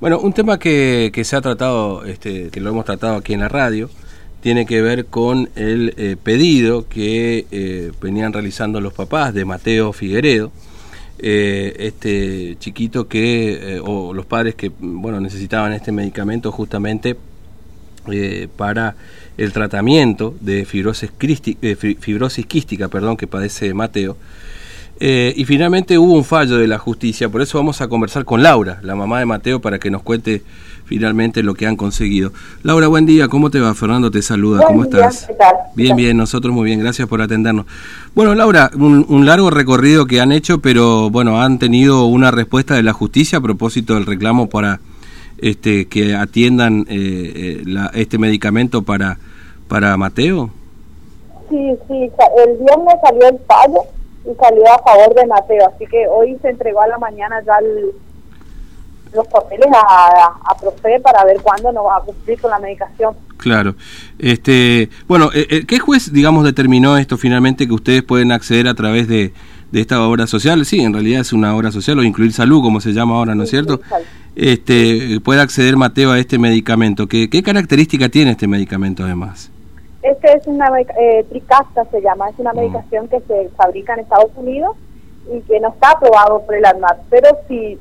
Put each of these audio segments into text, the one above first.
Bueno, un tema que, que se ha tratado, este, que lo hemos tratado aquí en la radio, tiene que ver con el eh, pedido que eh, venían realizando los papás de Mateo Figueredo, eh, este chiquito que, o los padres que, bueno, necesitaban este medicamento justamente para el tratamiento de fibrosis, fibrosis quística perdón, que padece Mateo. Eh, y finalmente hubo un fallo de la justicia, por eso vamos a conversar con Laura, la mamá de Mateo, para que nos cuente finalmente lo que han conseguido. Laura, buen día, ¿cómo te va? Fernando te saluda, ¿cómo estás? Bien, bien, nosotros muy bien, gracias por atendernos. Bueno, Laura, un, largo recorrido que han hecho, pero bueno, han tenido una respuesta de la justicia a propósito del reclamo para este que atiendan eh, eh, este medicamento para, para Mateo. Sí, sí, el viernes salió el fallo y salió a favor de Mateo. Así que hoy se entregó a la mañana ya los papeles a, a, Profe para ver cuándo nos va a cumplir con la medicación. Claro. Este, bueno, eh, eh, ¿qué juez, digamos, determinó esto finalmente que ustedes pueden acceder a través de, de esta obra social? Sí, en realidad es una obra social o incluir salud, como se llama ahora, ¿no es cierto? Este, puede acceder Mateo a este medicamento. ¿Qué, ¿Qué característica tiene este medicamento además? Este es una eh, Tricasta se llama, es una mm. medicación que se fabrica en Estados Unidos y que no está aprobado por el ANMAT, pero si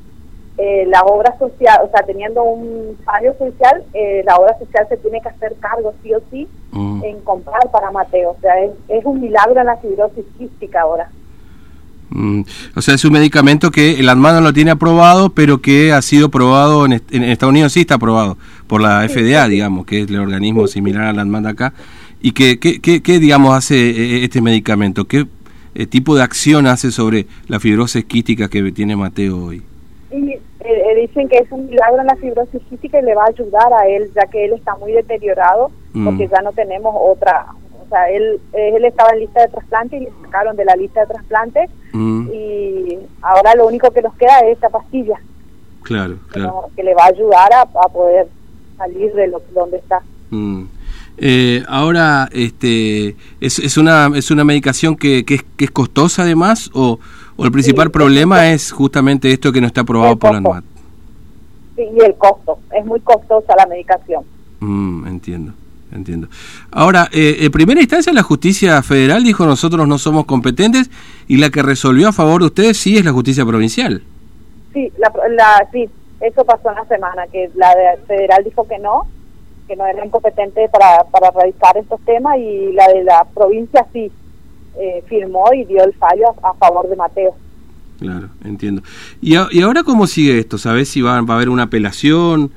eh, la obra social, o sea, teniendo un fallo social, eh, la obra social se tiene que hacer cargo sí o sí mm. en comprar para Mateo, o sea, es, un milagro en la fibrosis quística ahora. Mm. O sea, es un medicamento que el ANMAT no lo tiene aprobado, pero que ha sido aprobado en, Estados Unidos, sí está aprobado por la FDA, digamos, que es el organismo similar al ANMAT acá ¿Y qué, qué, qué, digamos, hace eh, este medicamento? ¿Qué eh, tipo de acción hace sobre la fibrosis quística que tiene Mateo hoy? Y, eh, dicen que es un milagro en la fibrosis quística y le va a ayudar a él, ya que él está muy deteriorado, mm. porque ya no tenemos otra. O sea, él, él estaba en lista de trasplante y le sacaron de la lista de trasplante. Mm. Y ahora lo único que nos queda es esta pastilla. Claro, claro. Que, le va a ayudar a, poder salir de lo, donde está. Mm. Eh, ahora, este, es, es, una, es una medicación que, que, es, que es costosa además o, o el principal problema es justamente esto que no está aprobado por la ANMAT. Sí, y el costo. Es muy costosa la medicación. Mm, entiendo. Entiendo. Ahora, eh, en primera instancia la justicia federal dijo nosotros no somos competentes y la que resolvió a favor de ustedes sí es la justicia provincial. Sí, la, la, sí eso pasó en la semana, que la federal dijo que no que no era incompetente para, para realizar estos temas y la de la provincia sí eh, firmó y dio el fallo a, favor de Mateo. Claro, entiendo. ¿Y, y ahora cómo sigue esto? ¿Sabes si va, va a haber una apelación?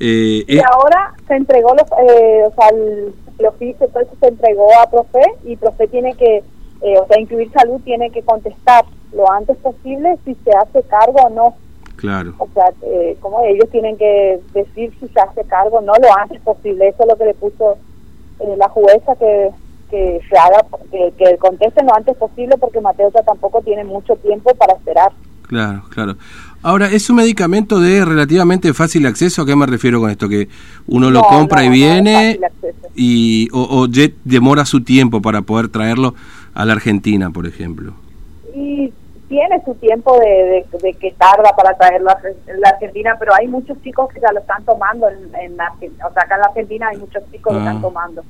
Eh, y ahora se entregó, los, eh, o sea, el, el oficio, todo eso se entregó a Profe y Profe tiene que, eh, o sea, Incluir Salud tiene que contestar lo antes posible si se hace cargo o no Claro. O sea, eh, como ellos tienen que decir si se hace cargo, no lo antes posible. Eso es lo que le puso eh, la jueza que, que se haga, que, que contesten lo antes posible porque Mateo tampoco tiene mucho tiempo para esperar. Claro, claro. Ahora, ¿es un medicamento de relativamente fácil acceso? ¿A qué me refiero con esto? ¿Que uno lo compra y viene y o, o demora su tiempo para poder traerlo a la Argentina, por ejemplo? Tiene su tiempo de, de, que tarda para traerlo a la Argentina, pero hay muchos chicos que ya lo están tomando en, en Argentina. O sea, acá en la Argentina hay muchos chicos que lo están ah, tomando.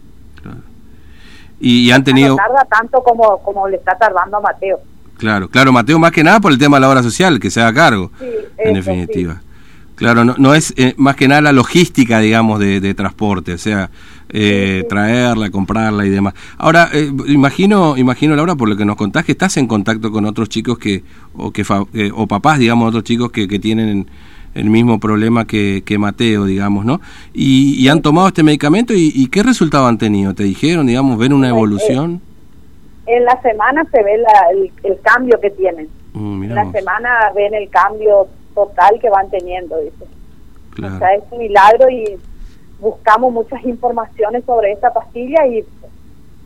Y, han tenido... No tarda tanto como, como le está tardando a Mateo. Claro, claro, Mateo más que nada por el tema de la obra social, que se haga cargo, en definitiva. Claro, no, no es eh, más que nada la logística, digamos, de, de transporte, o sea, eh, traerla, comprarla y demás. Ahora, eh, imagino, imagino, Laura, por lo que nos contás, que estás en contacto con otros chicos que, o, que eh, o papás, digamos, otros chicos que, que tienen el mismo problema que, que Mateo, digamos, ¿no? Y, han tomado este medicamento y, qué resultado han tenido? ¿Te dijeron, digamos, ven una evolución? En la semana se ve el, cambio que tienen. Mm, en la semana ven el cambio total que van teniendo, dice. O sea, es un milagro y buscamos muchas informaciones sobre esta pastilla y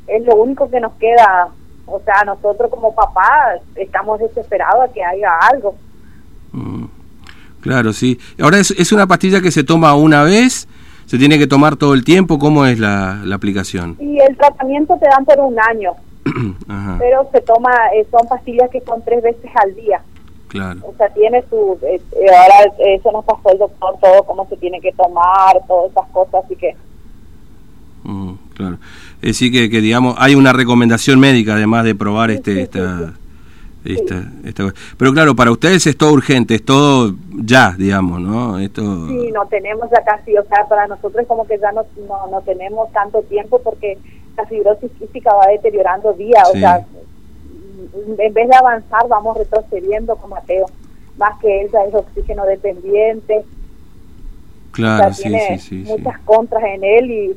es lo único que nos queda. O sea, nosotros como papás estamos desesperados a que haya algo. Mm, claro, sí. Ahora es, es una pastilla que se toma una vez, se tiene que tomar todo el tiempo. ¿Cómo es la, la aplicación? Y el tratamiento te dan por un año. Pero se toma, eh, son pastillas que son tres veces al día. Claro. O sea, tiene su... Eh, eh, ahora eso nos pasó el doctor, todo cómo se tiene que tomar, todas esas cosas, así que... Mm, claro. Es decir, que, que, digamos, hay una recomendación médica además de probar este esta, esta, esta, Pero claro, para ustedes es todo urgente, es todo ya, digamos, ¿no? Esto... Sí, no tenemos ya casi, o sea, para nosotros como que ya no, no, tenemos tanto tiempo porque la fibrosis física va deteriorando día, o sea, en vez de avanzar vamos retrocediendo con Mateo, más que él ya es oxígeno dependiente. Claro, sí, tiene sí, muchas contras en él y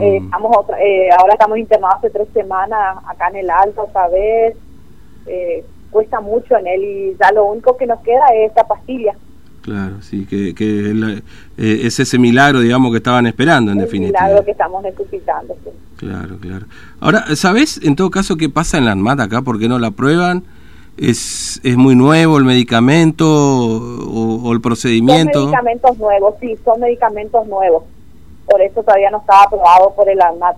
eh, mm. estamos otra, eh, ahora estamos internados hace tres semanas acá en el Alto otra vez. Eh, cuesta mucho en él y ya lo único que nos queda es esta pastilla. Claro, sí, que, que es ese milagro, digamos, que estaban esperando, en definitiva. milagro que estamos necesitando, Claro, claro. Ahora, ¿sabes en todo caso qué pasa en la ANMAT acá? ¿Por qué no la prueban? ¿Es, es muy nuevo el medicamento o, el procedimiento? Son medicamentos nuevos, sí, son medicamentos nuevos por eso todavía no estaba aprobado por el ANMAT.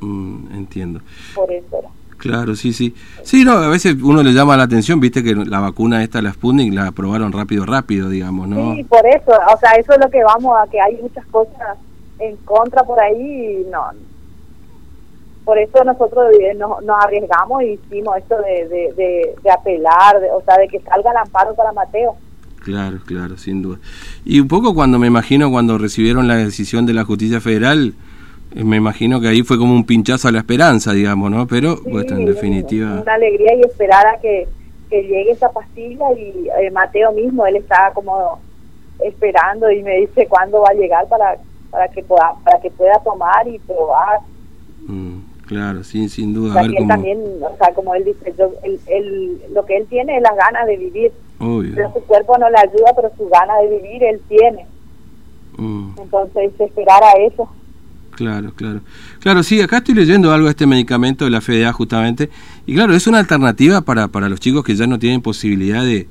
Mm, entiendo. Por eso era. Claro, sí, sí. Sí, no, a veces uno le llama la atención, viste que la vacuna esta, la Sputnik, la aprobaron rápido, rápido, digamos, ¿no? Sí, por eso, o sea, eso es lo que vamos a, que hay muchas cosas en contra por ahí y no. Por eso nosotros eh, nos, nos arriesgamos y hicimos esto de, de, de, apelar, o sea, de que salga el amparo para Mateo. Claro, claro, sin duda. Y un poco cuando me imagino cuando recibieron la decisión de la justicia federal, me imagino que ahí fue como un pinchazo a la esperanza, digamos, ¿no? Pero, pues, en definitiva... Una alegría y esperar a que, llegue esa pastilla y eh, Mateo mismo, él estaba como esperando y me dice cuándo va a llegar para, para, que, pueda, para que pueda tomar y probar. Mm, claro, sin, sin duda. también, o sea, como él dice, lo que él tiene es las ganas de vivir pero su cuerpo no le ayuda, pero su gana de vivir él tiene. Mm. Entonces, esperar a eso. Claro, claro. Claro, sí, acá estoy leyendo algo de este medicamento de la FDA justamente. Y claro, es una alternativa para, para los chicos que ya no tienen posibilidad de,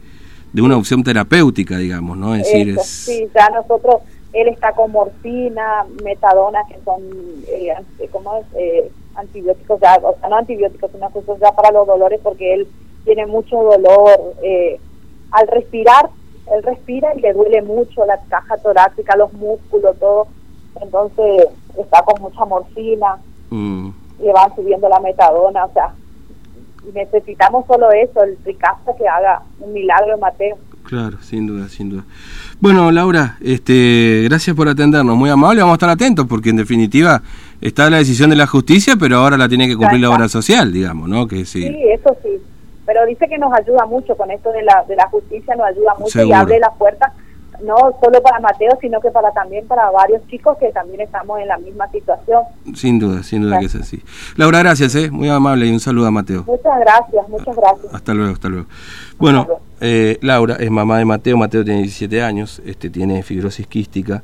de una opción terapéutica, digamos, ¿no? Es decir, es... Sí, ya nosotros, él está con morfina, metadona, que son, eh, ¿cómo es? Eh, antibióticos, ya, o sea, no antibióticos, sino cosas ya para los dolores porque él tiene mucho dolor. Eh, al respirar, él respira y le duele mucho la caja torácica, los músculos, todo. Entonces está con mucha morfina, mm. le van subiendo la metadona, o sea, necesitamos solo eso, el Tricasta que haga un milagro en Mateo. Claro, sin duda, sin duda. Bueno, Laura, este, gracias por atendernos, muy amable, vamos a estar atentos porque en definitiva está la decisión de la justicia, pero ahora la tiene que cumplir la obra social, digamos, ¿no? Que sí. sí, eso sí pero dice que nos ayuda mucho con esto de la, de la justicia, nos ayuda mucho y abre la puerta no solo para Mateo, sino que para también para varios chicos que también estamos en la misma situación. Sin duda, sin duda que es así. Laura, gracias, ¿eh? muy amable y un saludo a Mateo. Muchas gracias, muchas gracias. Hasta luego, hasta luego. Bueno, eh, Laura es mamá de Mateo, Mateo tiene 17 años, este tiene fibrosis quística